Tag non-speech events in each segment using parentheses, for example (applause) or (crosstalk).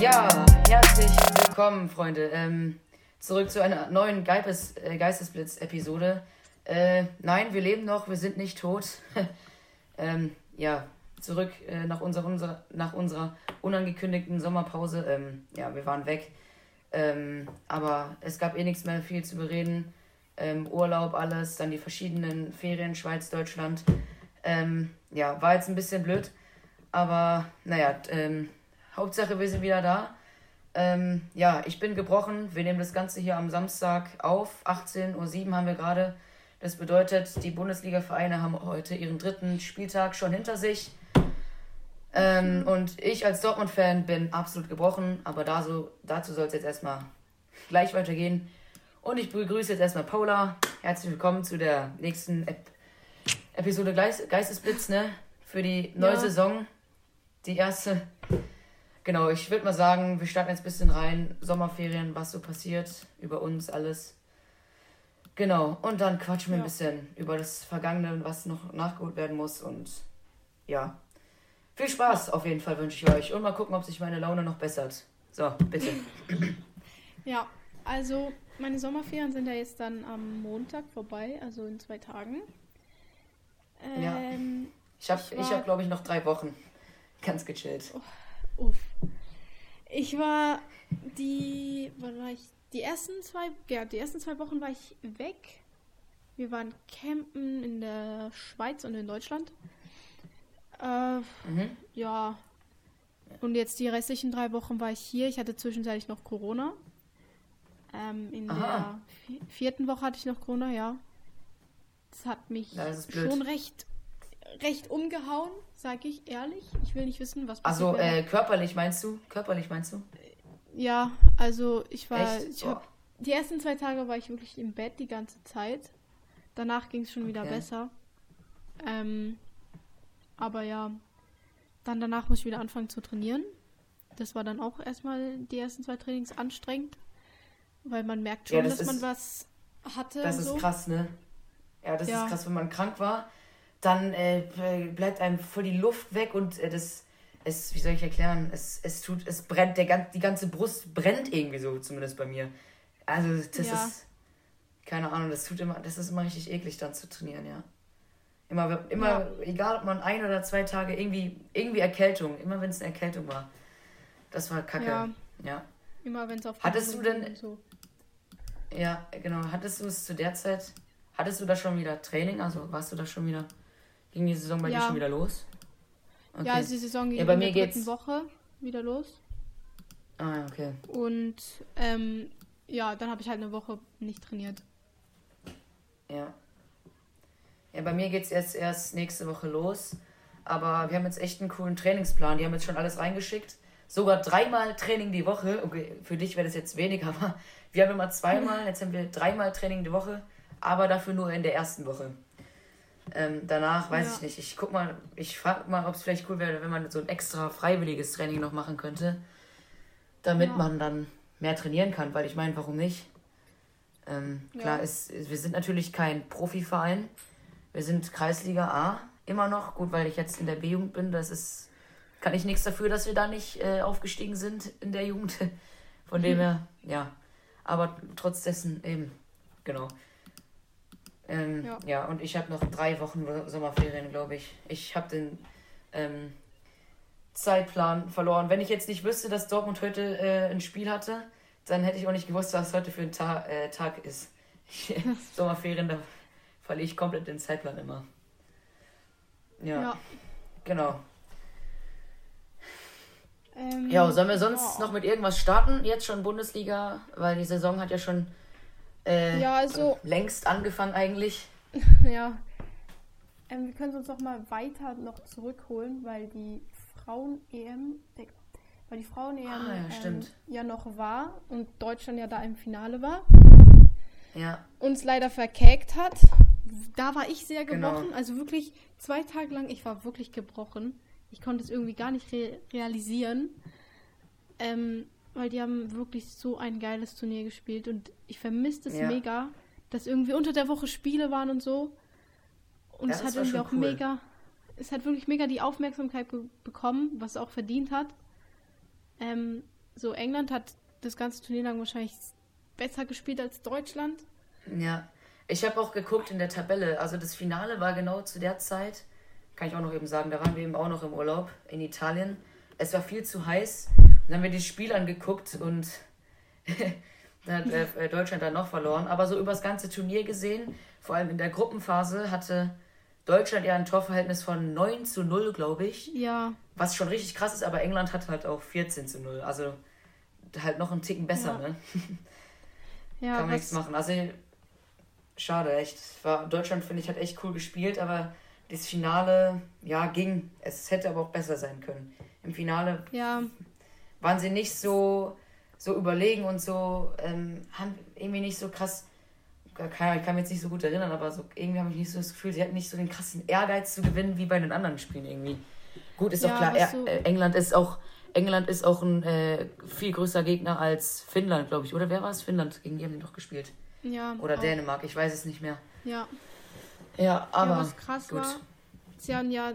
Ja, herzlich willkommen, Freunde. Ähm, zurück zu einer neuen Geibes, äh, Geistesblitz-Episode. Äh, nein, wir leben noch, wir sind nicht tot. (laughs) ähm, ja, zurück äh, nach, unser, unser, nach unserer unangekündigten Sommerpause. Ähm, ja, wir waren weg. Ähm, aber es gab eh nichts mehr viel zu bereden. Ähm, Urlaub, alles, dann die verschiedenen Ferien, Schweiz, Deutschland. Ähm, ja, war jetzt ein bisschen blöd. Aber naja, ähm, Hauptsache wir sind wieder da. Ähm, ja, ich bin gebrochen. Wir nehmen das Ganze hier am Samstag auf. 18.07 Uhr haben wir gerade. Das bedeutet, die Bundesliga-Vereine haben heute ihren dritten Spieltag schon hinter sich. Ähm, und ich als Dortmund-Fan bin absolut gebrochen, aber da so, dazu soll es jetzt erstmal gleich weitergehen. Und ich begrüße jetzt erstmal Paula. Herzlich willkommen zu der nächsten Ep Episode Geist Geistesblitz, ne? Für die neue Ja. Saison. Die erste. Genau, ich würde mal sagen, wir starten jetzt ein bisschen rein. Sommerferien, was so passiert, über uns alles. Genau, und dann quatschen wir ein Ja. bisschen über das Vergangene und was noch nachgeholt werden muss. Und ja, viel Spaß auf jeden Fall wünsche ich euch. Und mal gucken, ob sich meine Laune noch bessert. So, bitte. (clears throat) Ja, also meine Sommerferien sind ja jetzt dann am Montag vorbei, also in zwei Tagen. Ja. Ähm, Ich habe, Ich ich war- hab, glaube ich, noch drei Wochen. Ganz gechillt. Uff. Ich war die, wann war ich? Die ersten zwei, ja, die ersten zwei Wochen war ich weg. Wir waren campen in der Schweiz und in Deutschland. Äh, Mhm. ja. Und jetzt die restlichen drei Wochen war ich hier. Ich hatte zwischenzeitlich noch Corona. Ähm, in Aha. der vi- vierten Woche hatte ich noch Corona, ja. Das hat mich Das schon recht, recht umgehauen, sag ich ehrlich. Ich will nicht wissen, was Also, passiert wäre. äh, körperlich meinst du? Körperlich meinst du? Ja, also ich war, Echt? ich hab, die ersten zwei Tage war ich wirklich im Bett die ganze Zeit. Danach ging es schon wieder Okay. besser. Ähm, aber ja, dann danach muss ich wieder anfangen zu trainieren. Das war dann auch erstmal die ersten zwei Trainings anstrengend, weil man merkt schon, Ja, das dass man ist- was hatte Das ist so. krass, ne? Ja, das Ja. ist krass, wenn man krank war, dann äh, bleibt einem voll die Luft weg und äh, das, es, wie soll ich erklären, es, es tut, es brennt, der, gan- die ganze Brust brennt irgendwie so, zumindest bei mir. Also, das Ja. ist, keine Ahnung, das tut immer, das ist immer richtig eklig dann zu trainieren, ja. Immer, immer, Ja. egal ob man ein oder zwei Tage irgendwie, irgendwie Erkältung, immer wenn es eine Erkältung war. Das war kacke. Ja. ja. Immer wenn es auf Hattest du denn- so. Ja, genau. Hattest du es zu der Zeit, hattest du da schon wieder Training? Also warst du da schon wieder, ging die Saison bei dir Ja. schon wieder los? Okay. Ja, also die Saison ging Ja, bei in mir der dritten geht's- Woche wieder los. ah, okay. Und ähm, ja, dann habe ich halt eine Woche nicht trainiert. Ja. Ja, bei mir geht's jetzt erst nächste Woche los. Aber wir haben jetzt echt einen coolen Trainingsplan. Die haben jetzt schon alles reingeschickt. Sogar dreimal Training die Woche. Okay, für dich wäre das jetzt wenig, aber (laughs) wir haben immer zweimal, jetzt haben wir dreimal Training die Woche, aber dafür nur in der ersten Woche. Ähm, danach weiß Ja. ich nicht. Ich guck mal, ich frage mal, ob es vielleicht cool wäre, wenn man so ein extra freiwilliges Training noch machen könnte. Damit Ja. man dann mehr trainieren kann, weil ich meine, warum nicht? Ähm, klar, Ja. ist, wir sind natürlich kein Profiverein. Wir sind Kreisliga A immer noch. Gut, weil ich jetzt in der B-Jugend bin, das ist, kann ich nichts dafür, dass wir da nicht äh, aufgestiegen sind in der Jugend. (laughs) Von dem her, ja. Aber trotz dessen eben, genau. Ähm, ja. Ja. und ich habe noch drei Wochen Sommerferien, glaube ich. Ich habe den ähm, Zeitplan verloren. Wenn ich jetzt nicht wüsste, dass Dortmund heute äh, ein Spiel hatte, dann hätte ich auch nicht gewusst, was heute für ein Ta äh, Tag ist. (laughs) Sommerferien, da verliere ich komplett den Zeitplan immer. Ja, Ja. genau. Ähm, Ja, sollen wir sonst ja. noch mit irgendwas starten? Jetzt schon Bundesliga, weil die Saison hat ja schon äh, Ja, also- längst angefangen eigentlich. (laughs) Ja. Ähm, wir können uns noch mal weiter noch zurückholen, weil die Frauen-EM, weil die Frauen-EM Ah, ja, ähm, ja noch war und Deutschland ja da im Finale war, Ja, uns leider verkägt hat. Da war ich sehr Genau. gebrochen, also wirklich zwei Tage lang, ich war wirklich gebrochen. Ich konnte es irgendwie gar nicht re realisieren, ähm, weil die haben wirklich so ein geiles Turnier gespielt und ich vermisste es Ja. mega, dass irgendwie unter der Woche Spiele waren und so. Und Ja, es das hat irgendwie auch cool. mega, es hat wirklich mega die Aufmerksamkeit bekommen, was es auch verdient hat. Ähm, so England hat das ganze Turnier lang wahrscheinlich besser gespielt als Deutschland. Ja, ich habe auch geguckt in der Tabelle. Also das Finale war genau zu der Zeit, kann ich auch noch eben sagen, da waren wir eben auch noch im Urlaub in Italien. Es war viel zu heiß. Dann haben wir das Spiel angeguckt und (laughs) dann hat äh, Deutschland dann noch verloren. Aber so übers ganze Turnier gesehen, vor allem in der Gruppenphase, hatte Deutschland ja ein Torverhältnis von 9 zu 0, glaube ich. Ja. Was schon richtig krass ist, aber England hat halt auch 14 zu 0. Also halt noch einen Ticken besser, Ja. ne? (laughs) Ja, Kann man nichts machen. Also schade, echt. War, Deutschland, finde ich, hat echt cool gespielt, aber das Finale, ja, ging. Es hätte aber auch besser sein können. Im Finale Ja, waren sie nicht so, so überlegen und so, ähm, haben irgendwie nicht so krass, kann, ich kann mich jetzt nicht so gut erinnern, aber so, irgendwie habe ich nicht so das Gefühl, sie hatten nicht so den krassen Ehrgeiz zu gewinnen wie bei den anderen Spielen irgendwie. Gut, ist Ja, doch klar, so- äh, England ist auch, England ist auch ein äh, viel größer Gegner als Finnland, glaube ich. Oder wer war es? Finnland, gegen die haben die doch gespielt. ja. Oder auch. Dänemark, ich weiß es nicht mehr. Ja. Ja, aber ja, was krass gut. war, sie haben ja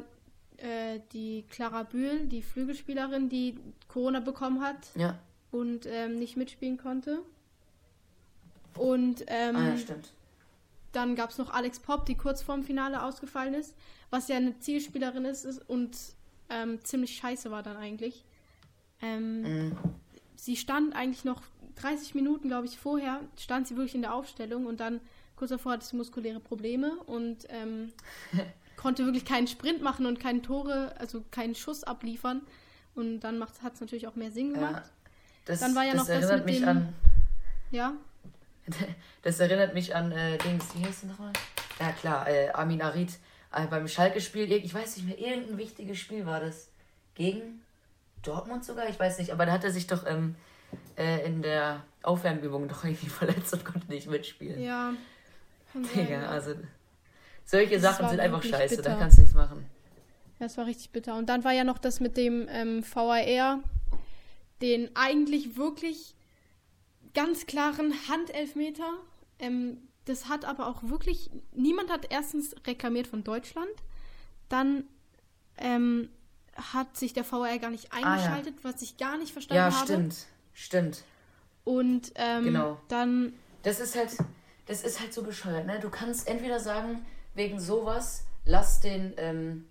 äh, die Clara Bühl, die Flügelspielerin, die Corona bekommen hat Ja, und ähm, nicht mitspielen konnte. Und ähm, ah, ja, stimmt. dann gab es noch Alex Popp, die kurz vorm Finale ausgefallen ist, was ja eine Zielspielerin ist, ist und ähm, ziemlich scheiße war dann eigentlich. Ähm, Mhm. sie stand eigentlich noch 30 Minuten, glaube ich, vorher, stand sie wirklich in der Aufstellung und dann kurz davor hatte sie muskuläre Probleme und ähm, (laughs) konnte wirklich keinen Sprint machen und keinen Tore, also keinen Schuss abliefern. Und dann hat es natürlich auch mehr Sinn Ja. gemacht. Das, Dann war ja das noch das erinnert mit mich dem- an. Ja, (laughs) Das erinnert mich an äh, Dings, wie heißt der nochmal? Ja klar, äh, Amin Arid äh, beim Schalke-Spiel, ich weiß nicht mehr, irgendein wichtiges Spiel war das. Gegen Dortmund sogar? Ich weiß nicht, aber da hat er sich doch ähm, äh, in der Aufwärmübung doch irgendwie (laughs) verletzt und konnte nicht mitspielen. ja. Digga, ja. also solche Das Sachen sind einfach scheiße, bitter. da kannst du nichts machen. Ja, es war richtig bitter. Und dann war ja noch das mit dem ähm, VAR, den eigentlich wirklich ganz klaren Handelfmeter. Ähm, das hat aber auch wirklich, niemand hat erstens reklamiert von Deutschland, dann ähm, hat sich der VAR gar nicht Ah, ja. eingeschaltet, was ich gar nicht verstanden Ja, habe. stimmt, stimmt. Und ähm, Genau. dann, Das ist halt, das ist halt so bescheuert, ne? Du kannst entweder sagen, wegen sowas, lass den ähm,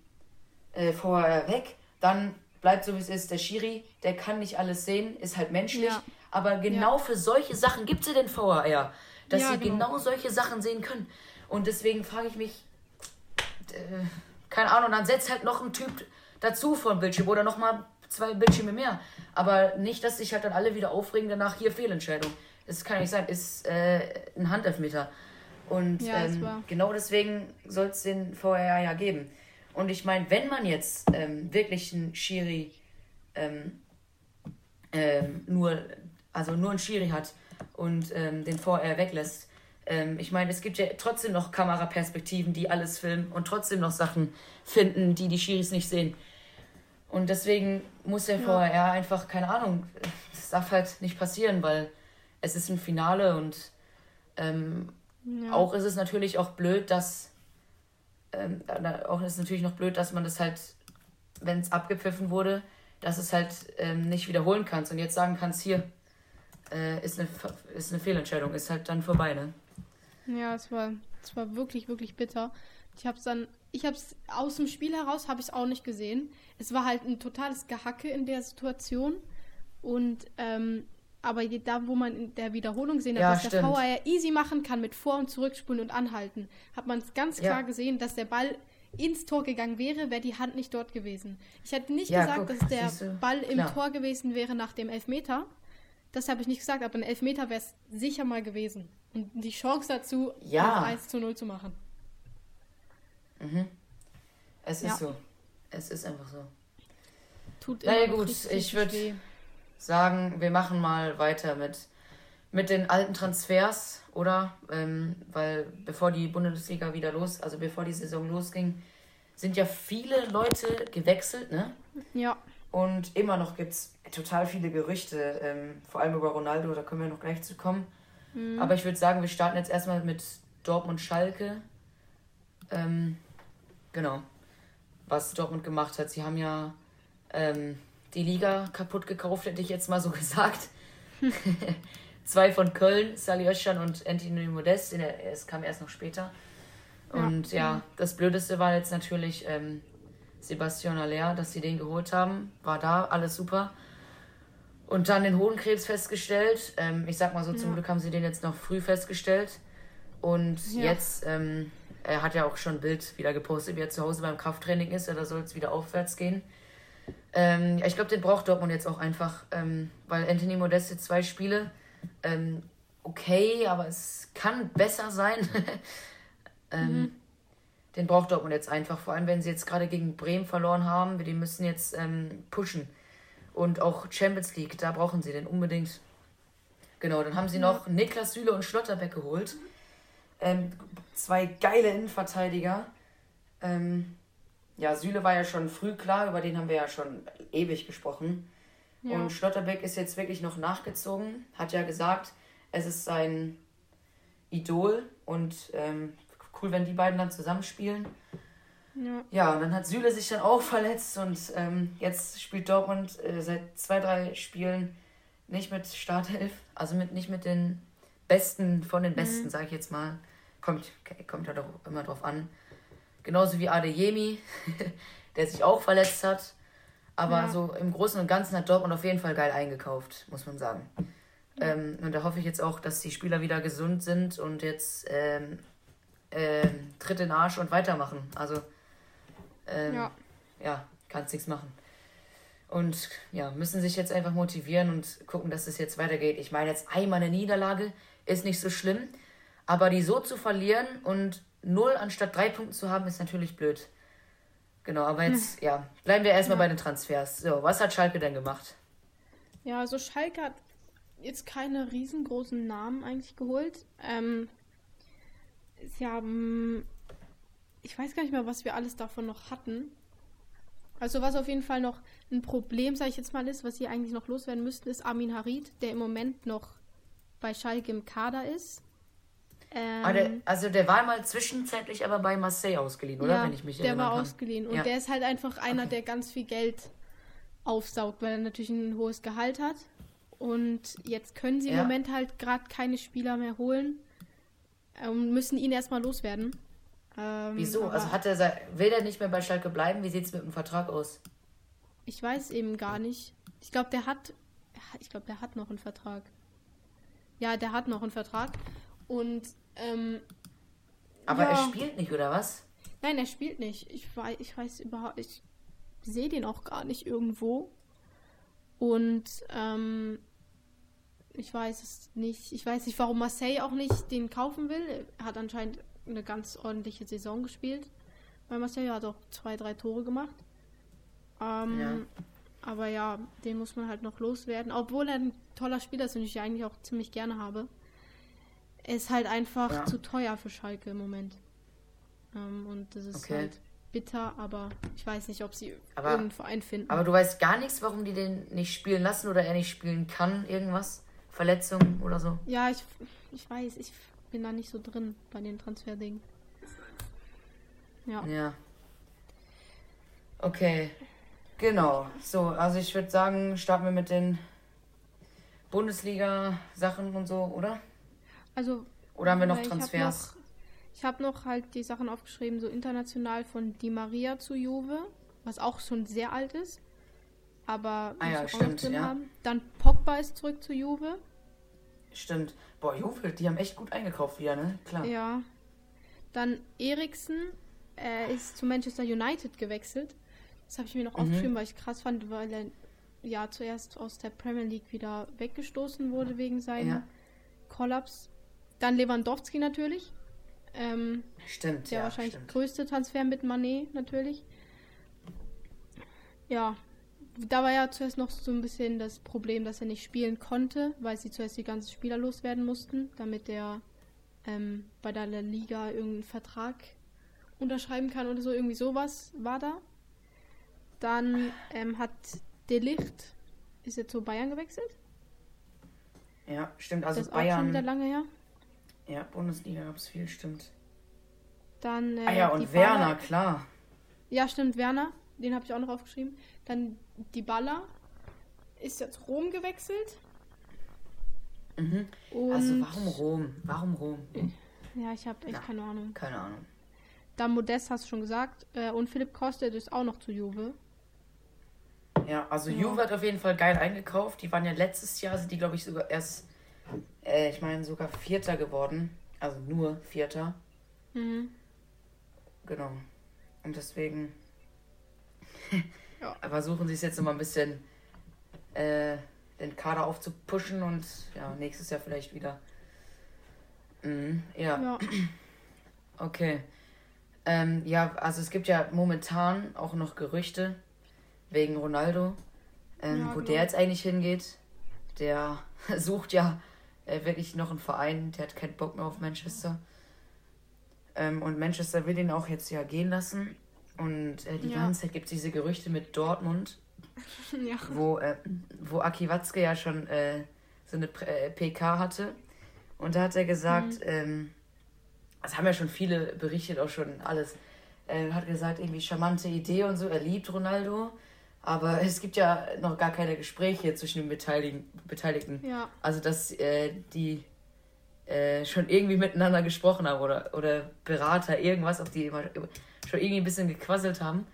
äh, vorher weg, dann bleibt so wie es ist. Der Schiri, der kann nicht alles sehen, ist halt menschlich. Ja. Aber genau für solche Sachen gibt es ja den VAR, dass Ja, sie genau. genau solche Sachen sehen können. Und deswegen frage ich mich, äh, keine Ahnung, dann setzt halt noch ein Typ dazu dem Bildschirm oder nochmal zwei Bildschirme mehr. Aber nicht, dass sich halt dann alle wieder aufregen danach, hier Fehlentscheidung. Das kann nicht sein, ist äh, ein Handelfmeter. Und Ja, ähm, genau deswegen soll es den VAR ja geben. Und ich meine, wenn man jetzt ähm, wirklich einen Schiri ähm, ähm, nur, also nur einen Schiri hat und ähm, den VR weglässt. Ich meine, es gibt ja trotzdem noch Kameraperspektiven, die alles filmen und trotzdem noch Sachen finden, die die Schiris nicht sehen. Und deswegen muss der Ja. VR einfach, keine Ahnung, das darf halt nicht passieren, weil es ist ein Finale und ähm, ja, auch ist es natürlich auch blöd, dass ähm, auch ist es natürlich noch blöd, dass man das halt, wenn es abgepfiffen wurde, dass es halt ähm, nicht wiederholen kannst und jetzt sagen kannst, hier äh, ist, eine, ist eine Fehlentscheidung, ist halt dann vorbei, ne? Ja, es war, es war wirklich, wirklich bitter. Ich habe es dann, ich habe es aus dem Spiel heraus, habe ich es auch nicht gesehen. Es war halt ein totales Gehacke in der Situation. Und, ähm, aber da, wo man in der Wiederholung gesehen hat, Ja, dass der stimmt. VAR easy machen kann mit Vor- und Zurückspulen und Anhalten, hat man es ganz Ja. klar gesehen, dass der Ball ins Tor gegangen wäre, wäre die Hand nicht dort gewesen. Ich hätte nicht Ja, gesagt, guck, dass der? Ball im Klar. Tor gewesen wäre nach dem Elfmeter. Das habe ich nicht gesagt, aber ein Elfmeter wäre es sicher mal gewesen. Und die Chance dazu, Ja. noch 1 zu 0 zu machen. Mhm. Es Ja. ist so. Es ist einfach so. Tut Na ja, immer noch gut, ich richtig würd- weh. Sagen, wir machen mal weiter mit, mit den alten Transfers, oder? Ähm, weil bevor die Bundesliga wieder los, also bevor die Saison losging, sind ja viele Leute gewechselt, ne? Ja, Und immer noch gibt es total viele Gerüchte, ähm, vor allem über Ronaldo, da können wir noch gleich zu kommen. Mhm. Aber ich würde sagen, wir starten jetzt erstmal mit Dortmund Schalke. Ähm, genau. Was Dortmund gemacht hat. Sie haben ja ähm, die Liga kaputt gekauft, hätte ich jetzt mal so (laughs) gesagt. Zwei von Köln, Sali Özcan und Anthony Modest. Es kam erst noch später. Und ja, ja das Blödeste war jetzt natürlich ähm, Sebastian Aller, dass sie den geholt haben. War da, alles super. Und dann den Hodenkrebs festgestellt. Ähm, ich sag mal so, ja. zum Glück haben sie den jetzt noch früh festgestellt. Und ja. jetzt, ähm, er hat ja auch schon ein Bild wieder gepostet, wie er zu Hause beim Krafttraining ist. Da soll es wieder aufwärts gehen. Ähm, ich glaube, den braucht Dortmund jetzt auch einfach, ähm, weil Anthony Modeste zwei Spiele, ähm, okay, aber es kann besser sein. (laughs) Ähm, mhm. Den braucht Dortmund jetzt einfach, vor allem wenn sie jetzt gerade gegen Bremen verloren haben. Die müssen jetzt ähm, pushen. Und auch Champions League, da brauchen sie den unbedingt. Genau, dann haben sie noch Niklas Süle und Schlotterbeck geholt. Ähm, zwei geile Innenverteidiger. Ähm, ja, Süle war ja schon früh klar, über den haben wir ja schon ewig gesprochen. Ja. Und Schlotterbeck ist jetzt wirklich noch nachgezogen, hat ja gesagt, es ist sein Idol und ähm, cool, wenn die beiden dann zusammenspielen. Ja. ja, und dann hat Süle sich dann auch (laughs) verletzt und ähm, jetzt spielt Dortmund äh, seit zwei, drei Spielen nicht mit Startelf, also mit, nicht mit den Besten von den Besten, mhm. sage ich jetzt mal. Kommt, kommt ja doch immer drauf an. Genauso wie Adeyemi, (laughs) der sich auch verletzt hat. Aber ja. so im Großen und Ganzen hat Dortmund auf jeden Fall geil eingekauft, muss man sagen. Ähm, und da hoffe ich jetzt auch, dass die Spieler wieder gesund sind und jetzt ähm, ähm, Tritt in den Arsch und weitermachen. Also, ähm, ja, ja kannst nichts machen. Und ja, müssen sich jetzt einfach motivieren und gucken, dass es jetzt weitergeht. Ich meine, jetzt einmal eine Niederlage ist nicht so schlimm, aber die so zu verlieren und null anstatt drei Punkten zu haben, ist natürlich blöd. Genau, aber jetzt, hm. ja, bleiben wir erstmal ja. bei den Transfers. So, was hat Schalke denn gemacht? Ja, also Schalke hat jetzt keine riesengroßen Namen eigentlich geholt. Ähm, sie haben, ich weiß gar nicht mehr, was wir alles davon noch hatten. Also was auf jeden Fall noch ein Problem, sage ich jetzt mal, ist, was sie eigentlich noch loswerden müssten, ist Armin Harid, der im Moment noch bei Schalke im Kader ist. Ähm, ah, der, also der war mal zwischenzeitlich aber bei Marseille ausgeliehen, oder? Ja, Wenn ich mich der war kann. ausgeliehen. Und ja. der ist halt einfach einer, der ganz viel Geld aufsaugt, weil er natürlich ein hohes Gehalt hat. Und jetzt können sie ja. im Moment halt gerade keine Spieler mehr holen, und müssen ihn erstmal loswerden. Ähm, Wieso? Also hat er, will er nicht mehr bei Schalke bleiben? Wie sieht es mit dem Vertrag aus? Ich weiß eben gar nicht. Ich glaube, der hat. Ich glaube, der hat noch einen Vertrag. Ja, der hat noch einen Vertrag. Und. Ähm, Aber ja. er spielt nicht, oder was? Nein, er spielt nicht. Ich weiß, ich weiß überhaupt. Ich sehe den auch gar nicht irgendwo. Und ähm, ich weiß es nicht. Ich weiß nicht, warum Marseille auch nicht den kaufen will. Er hat anscheinend eine ganz ordentliche Saison gespielt. Weil Marseille hat auch zwei, drei Tore gemacht. Ähm, ja. Aber ja, den muss man halt noch loswerden. Obwohl er ein toller Spieler ist und ich eigentlich auch ziemlich gerne habe. Ist halt einfach ja. zu teuer für Schalke im Moment. Ähm, und das ist okay. halt bitter, aber ich weiß nicht, ob sie aber, irgendeinen Verein finden. Aber du weißt gar nichts, warum die den nicht spielen lassen oder er nicht spielen kann, irgendwas? Verletzungen oder so? Ja, ich, ich weiß, ich bin da nicht so drin bei den Transferdingen. Ja. Ja. Okay. Genau. So, also ich würde sagen, starten wir mit den Bundesliga-Sachen und so, oder? Also. Oder haben wir noch Transfers? Ich habe noch, hab noch halt die Sachen aufgeschrieben, so international von Di Maria zu Juve, was auch schon sehr alt ist. Aber ah, ja, stimmt, ja. Haben. Dann Pogba ist zurück zu Juve. Stimmt. Boah, Juve, die haben echt gut eingekauft wieder, ne? Klar. Ja. Dann Eriksen äh, ist zu Manchester United gewechselt. Das habe ich mir noch mhm. aufgeschrieben, weil ich krass fand, weil er ja zuerst aus der Premier League wieder weggestoßen wurde wegen seinem ja. Kollaps. Dann Lewandowski natürlich. Ähm, stimmt, Der ja, wahrscheinlich stimmt. größte Transfer mit Manet natürlich. Ja, da war ja zuerst noch so ein bisschen das Problem, dass er nicht spielen konnte, weil sie zuerst die ganzen Spieler loswerden mussten, damit er ähm, bei der Liga irgendeinen Vertrag unterschreiben kann oder so. Irgendwie sowas war da. Dann ähm, hat Delicht ist jetzt zu Bayern gewechselt. Ja, stimmt. Also das ist Bayern. Auch schon wieder lange her. Ja, Bundesliga gab es viel, stimmt. Dann. Äh, ah ja, und Werner, klar. Ja, stimmt, Werner. Den habe ich auch noch aufgeschrieben. Dann die Baller ist jetzt Rom gewechselt. Mhm. also warum Rom? Warum Rom? Ja, ich habe echt Na, keine Ahnung. Keine Ahnung. Dann Modest hast du schon gesagt. Äh, und Philipp Kostet ist auch noch zu Juve. Ja, also ja. Juve hat auf jeden Fall geil eingekauft. Die waren ja letztes Jahr, sind die glaube ich sogar erst, äh, ich meine sogar Vierter geworden. Also nur Vierter. Mhm. Genau. Und deswegen (laughs) ja. versuchen sie es jetzt immer ein bisschen äh, den Kader aufzupushen und ja, nächstes Jahr vielleicht wieder. Mhm, ja. ja. (clears throat) Okay. Ähm, ja, also es gibt ja momentan auch noch Gerüchte wegen Ronaldo, ähm, ja, wo der jetzt eigentlich hingeht. Der (laughs) sucht ja äh, wirklich noch einen Verein, der hat keinen Bock mehr auf Manchester. Ähm, und Manchester will ihn auch jetzt ja gehen lassen. Und äh, die ja. ganze Zeit gibt es diese Gerüchte mit Dortmund, (laughs) ja. wo, äh, wo Aki Watzke ja schon äh, so eine PK äh, hatte. Und da hat er gesagt, mhm. ähm, das haben ja schon viele berichtet, auch schon alles. Er hat gesagt, irgendwie charmante Idee und so, er liebt Ronaldo. Aber es gibt ja noch gar keine Gespräche zwischen den Beteiligten. Beteiligten. Ja. Also, dass äh, die äh, schon irgendwie miteinander gesprochen haben oder, oder Berater, irgendwas, auf die immer schon irgendwie ein bisschen gequasselt haben.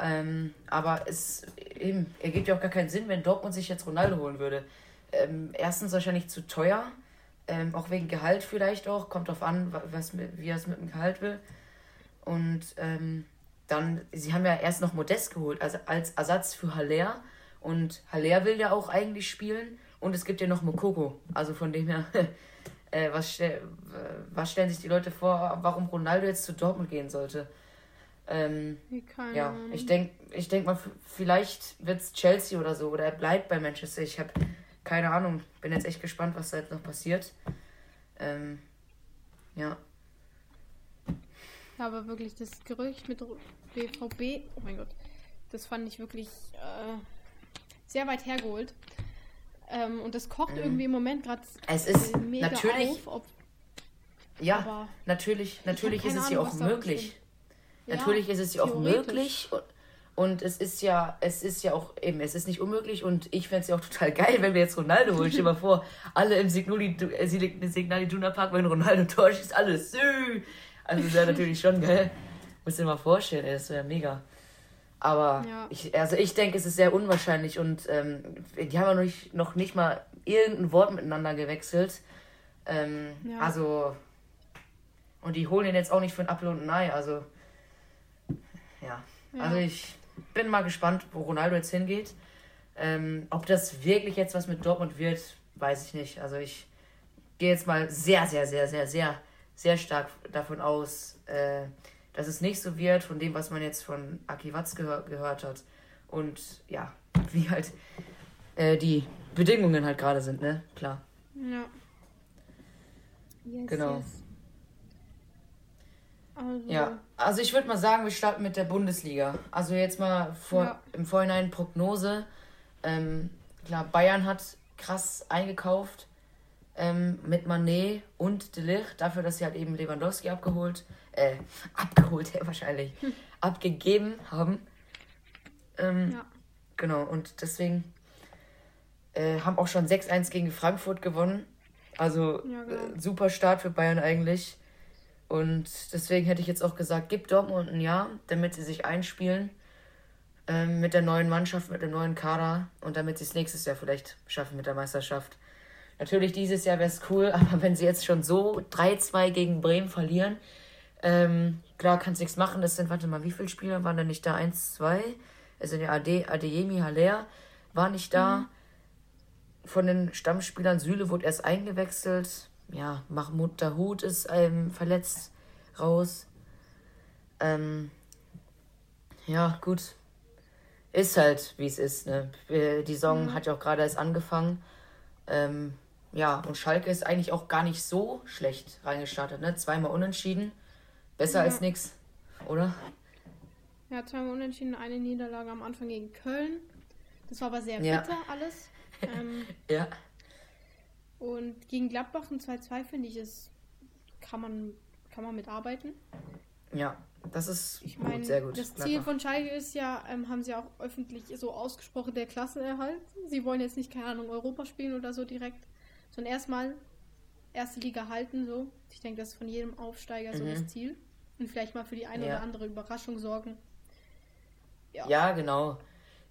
Ähm, aber es eben, ergibt ja auch gar keinen Sinn, wenn Dortmund sich jetzt Ronaldo holen würde. Ähm, erstens wahrscheinlich zu teuer, ähm, auch wegen Gehalt vielleicht auch, kommt drauf an, was, wie er es mit dem Gehalt will. Und ähm, dann, sie haben ja erst noch Modest geholt, also als Ersatz für Haller. Und Haller will ja auch eigentlich spielen. Und es gibt ja noch Mokoko. Also von dem her, (laughs) äh, was, was stellen sich die Leute vor, warum Ronaldo jetzt zu Dortmund gehen sollte? Ähm, ja, ich denke ich denk mal, vielleicht wird es Chelsea oder so oder er bleibt bei Manchester. Ich habe keine Ahnung. Bin jetzt echt gespannt, was da jetzt noch passiert. Ähm, ja. Aber wirklich das Gerücht mit BVB, oh mein Gott, das fand ich wirklich äh, sehr weit hergeholt. Ähm, und das kocht mhm. irgendwie im Moment gerade Es ist natürlich. Auf, ob, ja, natürlich, natürlich ist es ja auch möglich. Natürlich ist es ja auch möglich und, es ist ja, es ist ja auch eben, es ist nicht unmöglich und ich fände es ja auch total geil, wenn wir jetzt Ronaldo holen. Stell mal vor, alle im Signali, äh, Signali Duna Park, wenn Ronaldo täuscht, ist alles. Also das wäre natürlich schon geil. Muss dir mal vorstellen, ey, das wäre mega. Aber ja. ich, also ich denke, es ist sehr unwahrscheinlich und ähm, die haben ja noch nicht, noch nicht mal irgendein Wort miteinander gewechselt. Ähm, ja. Also, und die holen ihn jetzt auch nicht für ein Apfel und ein Ei. Also, ja. ja. Also ich bin mal gespannt, wo Ronaldo jetzt hingeht. Ähm, ob das wirklich jetzt was mit Dortmund wird, weiß ich nicht. Also ich gehe jetzt mal sehr, sehr, sehr, sehr, sehr, sehr stark davon aus, äh, dass es nicht so wird, von dem, was man jetzt von Aki Watz gehör gehört hat. Und ja, (laughs) wie halt äh, die Bedingungen halt gerade sind, ne? Klar. Ja. Yes, genau. Yes. Also. Ja, also ich würde mal sagen, wir starten mit der Bundesliga. Also jetzt mal vor, ja. im Vorhinein Prognose. Ähm, klar, Bayern hat krass eingekauft ähm, mit Manet und Delicht, dafür, dass sie halt eben Lewandowski abgeholt, äh, (laughs) abgeholt, ja, (laughs) wahrscheinlich, hm. (laughs) abgegeben haben. Ähm, ja. Genau, und deswegen äh, haben auch schon 6-1 gegen Frankfurt gewonnen. Also ja, genau. äh, super Start für Bayern eigentlich. Und deswegen hätte ich jetzt auch gesagt, gib Dortmund ein Jahr, damit sie sich einspielen ähm, mit der neuen Mannschaft, mit dem neuen Kader und damit sie es nächstes Jahr vielleicht schaffen mit der Meisterschaft. Natürlich dieses Jahr wäre es cool, (laughs) aber wenn sie jetzt schon so 3-2 gegen Bremen verlieren, ähm, klar kannst du nichts machen. Das sind, warte mal, wie viele Spieler waren denn nicht da? 1, 2? Also der Ade, Adeyemi Haller war nicht da. Mhm. Von den Stammspielern Süle wurde erst eingewechselt ja, Mahmoud Dahoud ist ähm, verletzt raus. Ähm, ja, gut. Ist halt, wie es ist. Ne? Die Saison mhm. hat ja auch gerade erst angefangen. Ähm, ja, und Schalke ist eigentlich auch gar nicht so schlecht reingestartet. Ne? Zweimal unentschieden. Besser ja. als nichts, oder? Ja, zweimal unentschieden, eine Niederlage am Anfang gegen Köln. Das war aber sehr bitter ja. alles. Ähm, (laughs) ja. Und gegen Gladbach ein 2-2 finde ich, ist, kann man, kann man mitarbeiten. Ja, das ist Ich meine, gut, sehr gut. das. Ziel von Schalke ist ja, ähm, haben sie auch öffentlich so ausgesprochen, der Klasse erhalten. Sie wollen jetzt nicht, keine Ahnung, Europa spielen oder so direkt, sondern erstmal erste Liga halten, so. Ich denke, das ist von jedem Aufsteiger so Mhm. das Ziel. Und vielleicht mal für die eine Ja. oder andere Überraschung sorgen. Ja. Ja, genau.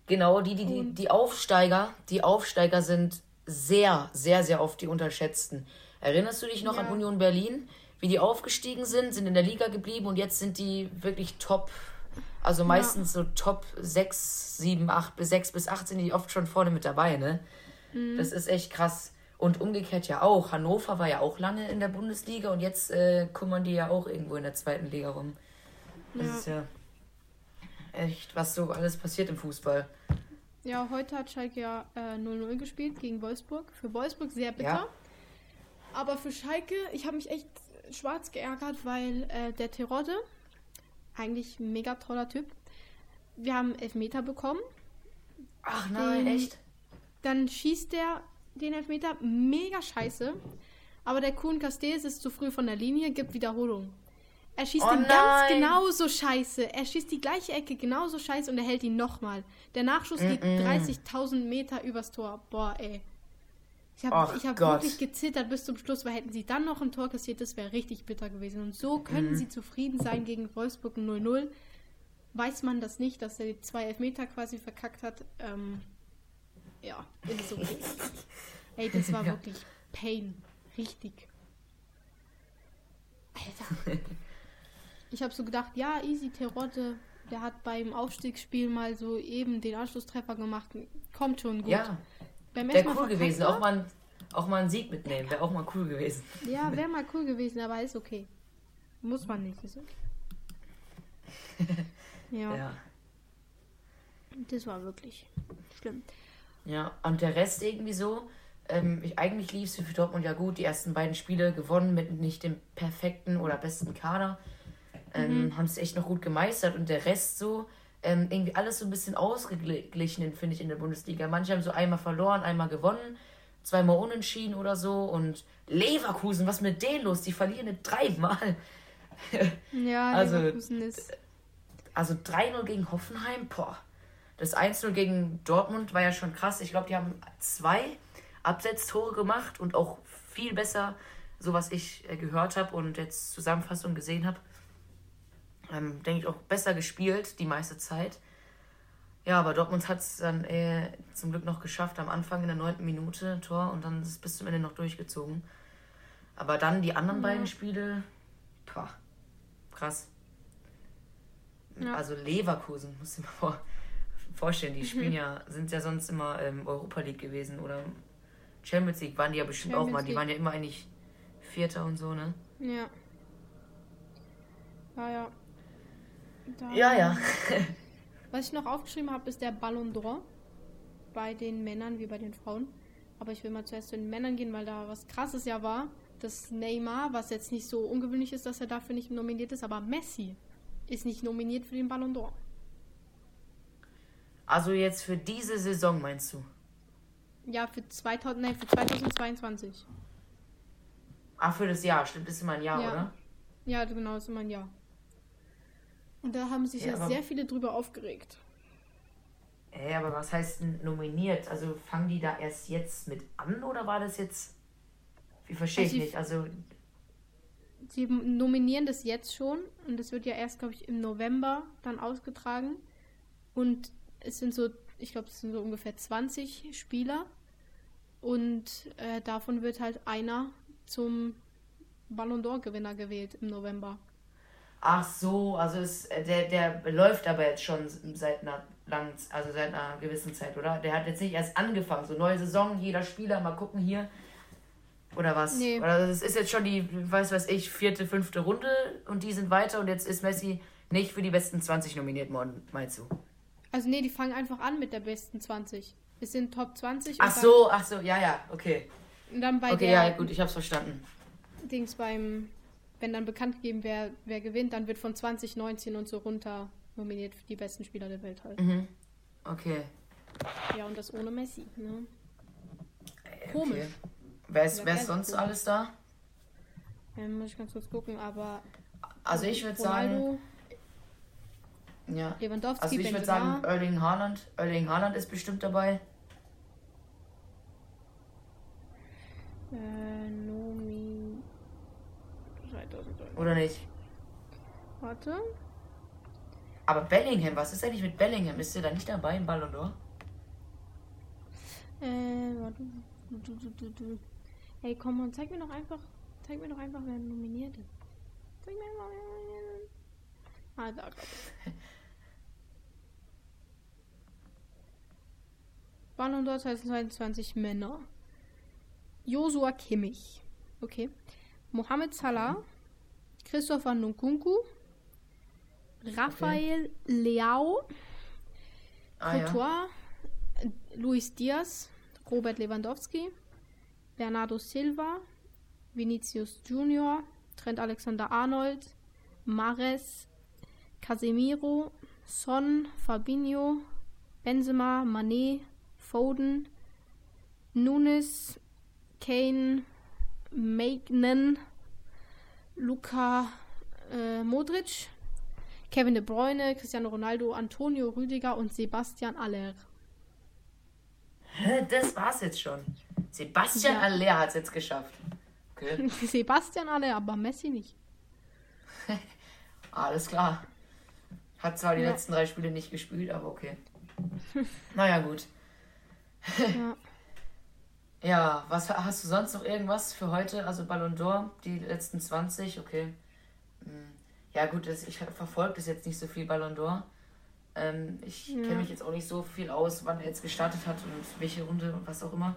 Genau, die, die, die, die Aufsteiger, die Aufsteiger sind sehr, sehr, sehr oft die unterschätzten. Erinnerst du dich noch Ja. an Union Berlin? Wie die aufgestiegen sind, sind in der Liga geblieben und jetzt sind die wirklich top, also meistens so top 6, 7, 8 bis 6 bis 8 sind die oft schon vorne mit dabei, ne? Mhm. Das ist echt krass. Und umgekehrt ja auch. Hannover war ja auch lange in der Bundesliga und jetzt äh, kümmern die ja auch irgendwo in der zweiten Liga rum. Das Ja. ist ja echt, was so alles passiert im Fußball. Ja, heute hat Schalke ja äh, 0-0 gespielt gegen Wolfsburg. Für Wolfsburg sehr bitter. Ja. Aber für Schalke, ich habe mich echt schwarz geärgert, weil äh, der Terodde, eigentlich ein mega toller Typ, wir haben Elfmeter bekommen. Ach nein, Den- echt? Dann schießt der den Elfmeter mega scheiße. Aber der Kuhn Castells ist zu früh von der Linie, gibt Wiederholung. Er schießt Oh ihn ganz genauso scheiße. Er schießt die gleiche Ecke genauso scheiße und er hält ihn nochmal. Der Nachschuss geht Mm-mm. 30.000 Meter übers Tor. Boah, ey. Ich habe hab wirklich gezittert bis zum Schluss, weil hätten sie dann noch ein Tor kassiert, das wäre richtig bitter gewesen. Und so können Mhm. sie zufrieden sein gegen Wolfsburg ein 0-0. Weiß man das nicht, dass er die zwei Elfmeter quasi verkackt hat. Ähm, ja, ist okay. (laughs) Ey, das war Ja. wirklich Pain. Richtig. Alter. (laughs) Ich habe so gedacht, ja, easy Terodde, der hat beim Aufstiegsspiel mal so eben den Anschlusstreffer gemacht. Kommt schon gut. Ja, Beim wäre cool gewesen. Auch mal, auch mal einen Sieg mitnehmen, wäre auch mal cool gewesen. Ja, wäre (laughs) mal cool gewesen, aber ist okay. Muss man nicht, ist okay. Ja, Ja. das war wirklich schlimm. Ja, und der Rest irgendwie so. Ähm, ich, eigentlich lief es für Dortmund ja gut. Die ersten beiden Spiele gewonnen mit nicht dem perfekten oder besten Kader. Ähm, Haben es echt noch gut gemeistert. Und der Rest so, ähm, irgendwie alles so ein bisschen ausgeglichen, finde ich, in der Bundesliga. Manche haben so einmal verloren, einmal gewonnen, zweimal unentschieden oder so. Und Leverkusen, was mit denen los? Die verlieren nicht dreimal. Ja, (laughs) Also, Leverkusen ist. Also 3-0 gegen Hoffenheim, boah. Das 1-0 gegen Dortmund war ja schon krass. Ich glaube, die haben zwei Absetztore gemacht und auch viel besser, so was ich äh, gehört habe und jetzt Zusammenfassung gesehen habe. Ähm, Denke ich auch besser gespielt die meiste Zeit. Ja, aber Dortmund hat es dann äh, zum Glück noch geschafft, am Anfang in der neunten Minute Tor und dann ist es bis zum Ende noch durchgezogen. Aber dann die anderen Ja. beiden Spiele, boah, krass. Ja. Also Leverkusen, muss ich mir vor, vorstellen, die spielen ja, sind ja sonst immer ähm, Europa League gewesen oder Champions League waren die ja bestimmt auch Champions mal. Die League. waren ja immer eigentlich Vierter und so, ne? Ja. Ja, ja. Dann- Ja, ja. (laughs) Was ich noch aufgeschrieben habe, ist der Ballon d'Or. Bei den Männern wie bei den Frauen. Aber ich will mal zuerst zu den Männern gehen, weil da was krasses ja war. Das Neymar, was jetzt nicht so ungewöhnlich ist, dass er dafür nicht nominiert ist, aber Messi ist nicht nominiert für den Ballon d'Or. Also jetzt für diese Saison meinst du? Ja, für 2000, nein, für 2022. Ah, für das Jahr, stimmt, das ist immer ein Jahr, Ja. oder? Ja, genau, das ist immer ein Jahr. Und da haben sich Ja, ja, sehr viele drüber aufgeregt. Ey, aber was heißt denn nominiert? Also fangen die da erst jetzt mit an oder war das jetzt. Wie verstehe ich Also die- nicht. Also, Sie nominieren das jetzt schon und es wird ja erst, glaube ich, im November dann ausgetragen. Und es sind so, ich glaube, es sind so ungefähr 20 Spieler. Und äh, davon wird halt einer zum Ballon d'Or-Gewinner gewählt im November. ach so, also es, der, der läuft aber jetzt schon seit einer langen, also seit einer gewissen Zeit, oder? Der hat jetzt nicht erst angefangen. So neue Saison, jeder Spieler, mal gucken hier. Oder was? Nee. Oder das ist jetzt schon die, weiß was ich, vierte, fünfte Runde und die sind weiter und jetzt ist Messi nicht für die besten 20 nominiert worden, meinst du? Also nee, die fangen einfach an mit der besten 20. Es sind Top 20 Ach so, ach so, ja, ja, okay. und dann bei Okay, der ja, gut, ich hab's verstanden. Dings beim, wenn dann bekannt gegeben, wer, wer gewinnt, dann wird von 2019 und so runter nominiert für die besten Spieler der Welt halt. Mhm. Okay. Ja, und das ohne Messi. Ne? Okay. Komisch. Wer ist, Ja, wer ist sonst komisch. alles da? Ähm, muss ich ganz kurz gucken, aber Also ich würde sagen, ja. Lewandowski, Also ich würde sagen, Erling Haaland. Erling Haaland ist bestimmt dabei. Äh, Nomi. 2003. Oder nicht? Warte. Aber Bellingham, was ist eigentlich mit Bellingham? Ist der da nicht dabei im Ballon d'Or? Äh, warte. Du, du, du, du. Ey, komm on, zeig mir doch einfach. Zeig mir doch einfach, wer nominiert ist. Zeig mir einfach, wer nominiert ist. Ah, da, glaub (laughs) ich. Ballon d'Or 2022 Männer. Joshua Kimmich. Okay. Mohamed Salah. Christopher Nkunku. Raphael Leao. Ah ja. Courtois, Luis Diaz, Robert Lewandowski, Bernardo Silva, Vinicius Junior, Trent Alexander-Arnold, Mares, Casemiro, Son, Fabinho, Benzema, Mané, Foden, Nunes, Kane, Magnan, Luka äh, Modric, Kevin De Bruyne, Cristiano Ronaldo, Antonio Rüdiger und Sebastian Aller. Das war's jetzt schon. Sebastian Ja. Aller hat es jetzt geschafft. Okay, (laughs) Sebastian Aller, aber Messi nicht. (laughs) alles klar. Hat zwar die Ja. letzten drei Spiele nicht gespielt, aber okay. (laughs) naja, gut. Ja. Ja, was hast du sonst noch irgendwas für heute? Also Ballon d'Or, die letzten 20, okay. Hm, Ja gut, ich verfolge das jetzt nicht so viel Ballon d'Or. Ähm, ich Ja. kenne mich jetzt auch nicht so viel aus, wann er jetzt gestartet hat und welche Runde und was auch immer.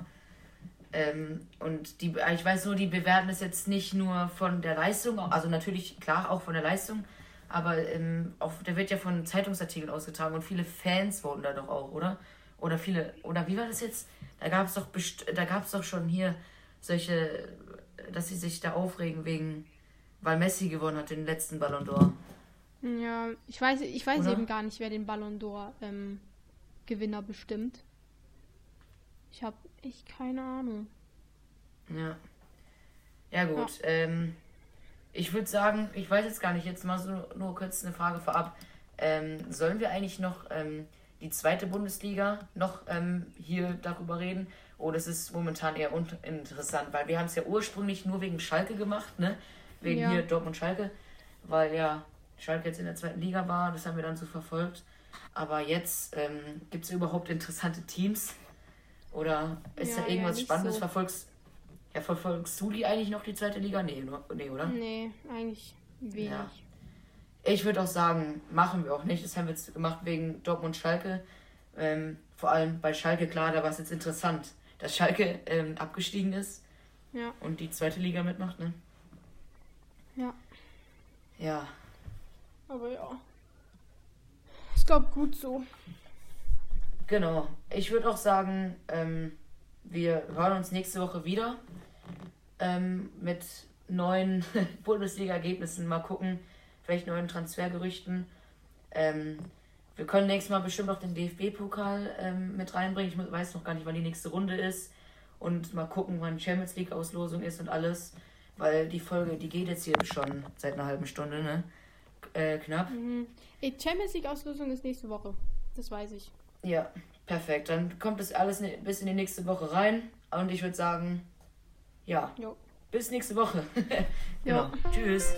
Ähm, und die, ich weiß nur, die bewerten es jetzt nicht nur von der Leistung, also natürlich klar auch von der Leistung, aber ähm, auch, der wird ja von Zeitungsartikeln ausgetragen und viele Fans wurden da doch auch, oder? Oder viele, oder wie war das jetzt? Da gab es doch, best- da gab es doch schon hier solche, dass sie sich da aufregen wegen, weil Messi gewonnen hat den letzten Ballon d'Or. Ja, ich weiß, ich weiß Oder? eben gar nicht, wer den Ballon d'Or ähm, Gewinner bestimmt. Ich habe echt keine Ahnung. Ja. Ja gut, ähm, ich würde sagen, ich weiß jetzt gar nicht, jetzt mal so nur kurz eine Frage vorab. Ähm, sollen wir eigentlich noch ähm, die zweite Bundesliga noch ähm, hier darüber reden? Oder ist es momentan eher uninteressant? Weil wir haben es ja ursprünglich nur wegen Schalke gemacht, ne? Wegen Ja. hier Dortmund-Schalke. Weil ja Schalke jetzt in der zweiten Liga war, das haben wir dann so verfolgt. Aber jetzt ähm, gibt es überhaupt interessante Teams? Oder ist Ja, da irgendwas nicht Spannendes? so. Verfolgst, ja, verfolgst du die eigentlich noch, die zweite Liga? Nee, nee oder? Nee, eigentlich wenig. Ich würde auch sagen, machen wir auch nicht. Das haben wir jetzt gemacht wegen Dortmund Schalke. Ähm, vor allem bei Schalke, klar, da war es jetzt interessant, dass Schalke ähm, abgestiegen ist Ja, und die zweite Liga mitmacht, ne? ja. Ja, Aber ja. Ich glaube gut so. genau. Ich würde auch sagen, ähm, wir hören uns nächste Woche wieder ähm, mit neuen (laughs) Bundesliga-Ergebnissen. Mal gucken, vielleicht neuen Transfergerüchten. Ähm, wir können nächstes Mal bestimmt auch den DFB-Pokal ähm, mit reinbringen. Ich weiß noch gar nicht, wann die nächste Runde ist. Und mal gucken, wann Champions League-Auslosung ist und alles. Weil die Folge, die geht jetzt hier schon seit einer halben Stunde, ne? Äh, knapp. Mhm. Ey, Champions League Auslösung ist nächste Woche. Das weiß ich. Ja, perfekt. Dann kommt das alles ne- bis in die nächste Woche rein. Und ich würde sagen, ja, Jo. bis nächste Woche. (laughs) genau. Ja. Tschüss.